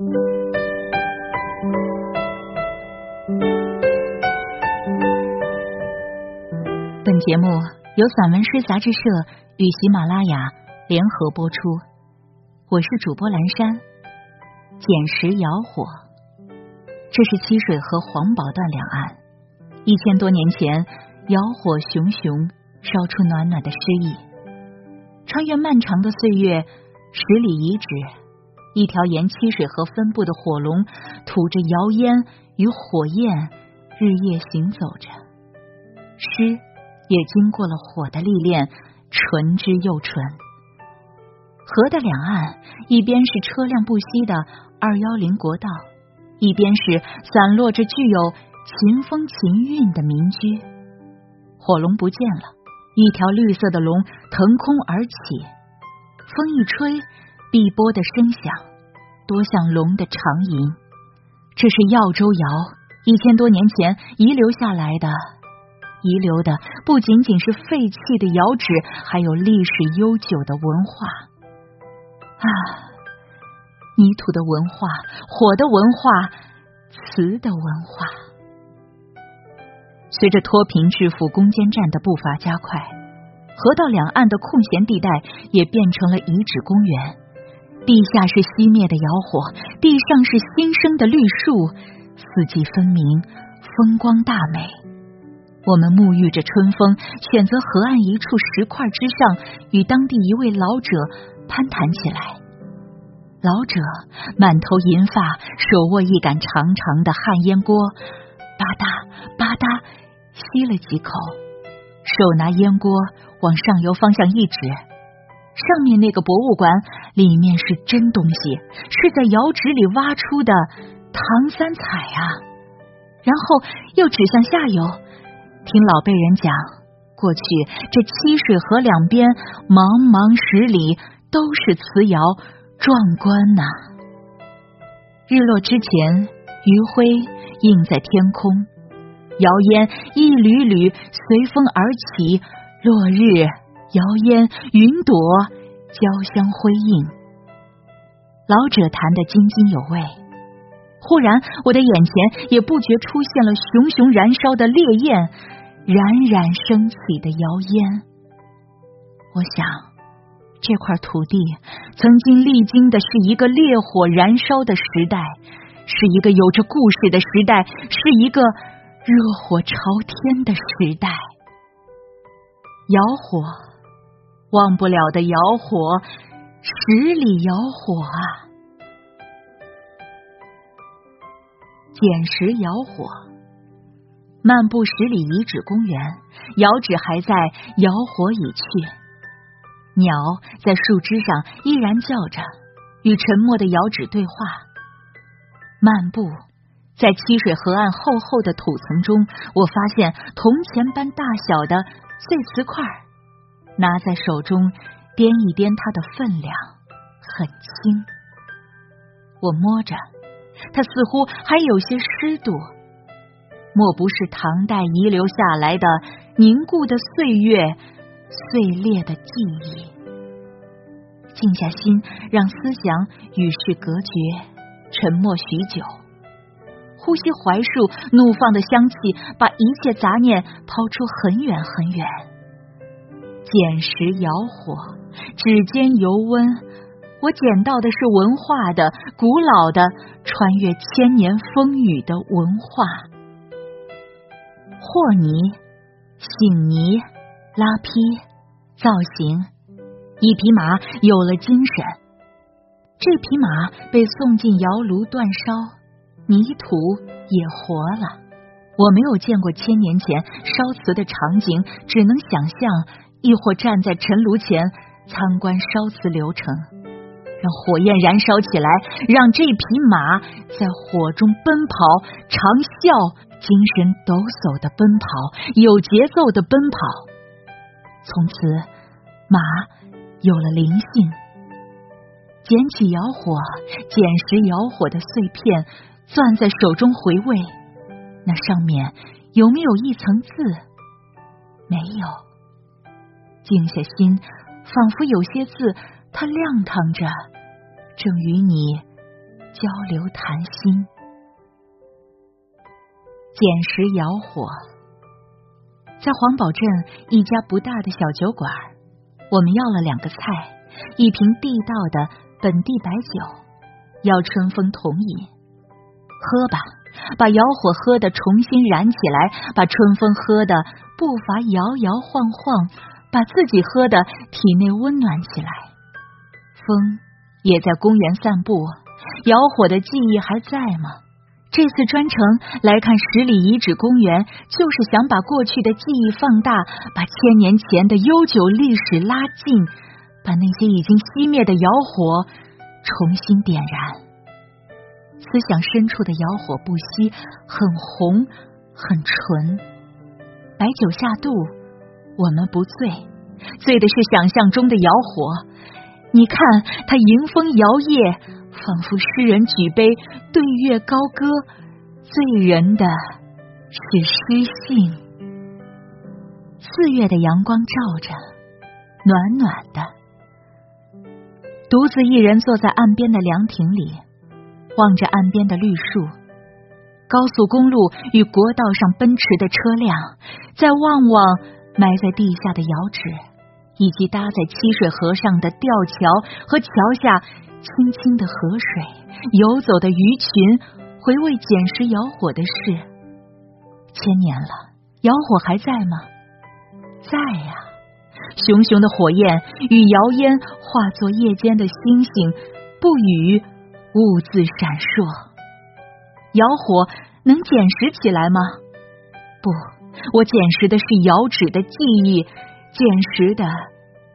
本节目由散文诗杂志社与喜马拉雅联合播出，我是主播蓝山。捡石窑火，这是七水河黄堡段两岸一千多年前窑火熊熊烧出暖暖的诗意。穿越漫长的岁月，十里遗址，一条沿七水河分布的火龙，吐着窑烟与火焰，日夜行走着。诗。也经过了火的历练，纯之又纯。河的两岸，一边是车辆不息的二幺零国道，一边是散落着具有秦风秦韵的民居。火龙不见了，一条绿色的龙腾空而起，风一吹，碧波的声响，多像龙的长吟。这是耀州窑，一千多年前遗留下来的。遗留的不仅仅是废弃的窑址，还有历史悠久的文化啊！泥土的文化，火的文化，瓷的文化。随着脱贫致富攻坚战的步伐加快，河道两岸的空闲地带也变成了遗址公园。地下是熄灭的窑火，地上是新生的绿树，四季分明，风光大美。我们沐浴着春风，选择河岸一处石块之上，与当地一位老者攀谈起来。老者满头银发，手握一杆长长的旱烟锅，吧嗒吧嗒吸了几口，手拿烟锅往上游方向一指，上面那个博物馆里面是真东西，是在窑址里挖出的唐三彩啊！然后又指向下游。听老辈人讲，过去这七水河两边茫茫十里都是瓷窑，壮观呐！日落之前，余晖映在天空，窑烟一缕缕随风而起，落日窑烟云朵交相辉映。老者谈得津津有味，忽然我的眼前也不觉出现了熊熊燃烧的烈焰。冉冉升起的窑烟，我想这块土地曾经历经的是一个烈火燃烧的时代，是一个有着故事的时代，是一个热火朝天的时代。窑火，忘不了的窑火，十里窑火啊！捡拾窑火。漫步十里遗址公园，窑址还在，窑火已去。鸟在树枝上依然叫着，与沉默的窑址对话。漫步在七水河岸厚厚的土层中，我发现铜钱般大小的碎瓷块，拿在手中掂一掂，它的分量很轻。我摸着，它似乎还有些湿度。莫不是唐代遗留下来的凝固的岁月、碎裂的记忆？静下心，让思想与世隔绝，沉默许久，呼吸槐树怒放的香气，把一切杂念抛出很远很远。捡石窑火，指尖油温，我捡到的是文化的、古老的、穿越千年风雨的文化。和泥、醒泥、拉坯、造型，一匹马有了精神。这匹马被送进窑炉煅烧，泥土也活了。我没有见过千年前烧瓷的场景，只能想象，亦或站在陈炉前参观烧瓷流程，让火焰燃烧起来，让这匹马在火中奔跑，长啸。精神抖擞的奔跑，有节奏的奔跑。从此，马有了灵性。捡起窑火，捡拾窑火的碎片，攥在手中回味。那上面有没有一层字？没有。静下心，仿佛有些字，它亮堂着，正与你交流谈心。捡拾窑火，在黄堡镇一家不大的小酒馆，我们要了两个菜，一瓶地道的本地白酒，要春风同饮。喝吧，把窑火喝得重新燃起来，把春风喝得步伐摇摇晃晃，把自己喝的体内温暖起来。风也在公园散步，窑火的记忆还在吗？这次专程来看十里遗址公园，就是想把过去的记忆放大，把千年前的悠久历史拉近，把那些已经熄灭的窑火重新点燃。思想深处的窑火不熄，很红，很纯。白酒下肚，我们不醉，醉的是想象中的窑火。你看，它迎风摇曳。仿佛诗人举杯对月高歌，醉人的是诗性。四月的阳光照着，暖暖的。独自一人坐在岸边的凉亭里，望着岸边的绿树，高速公路与国道上奔驰的车辆，再望望埋在地下的窑址，以及搭在七水河上的吊桥和桥下。清清的河水，游走的鱼群，回味捡拾窑火的事。千年了，窑火还在吗？在呀，熊熊的火焰与窑烟化作夜间的星星，不语，兀自闪烁。窑火能捡拾起来吗？不，我捡拾的是窑址的记忆，捡拾的。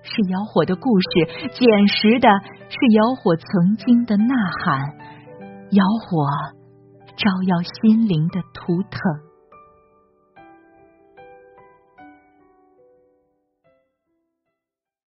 是窑火的故事，捡拾的是窑火曾经的呐喊，窑火照耀心灵的图腾。